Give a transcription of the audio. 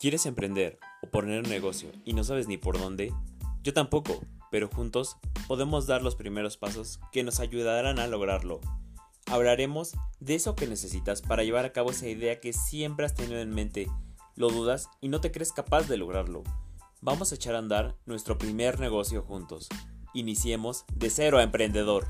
¿Quieres emprender o poner un negocio y no sabes ni por dónde? Yo tampoco, pero juntos podemos dar los primeros pasos que nos ayudarán a lograrlo. Hablaremos de eso que necesitas para llevar a cabo esa idea que siempre has tenido en mente, lo dudas y no te crees capaz de lograrlo. Vamos a echar a andar nuestro primer negocio juntos. Iniciemos de cero a emprendedor.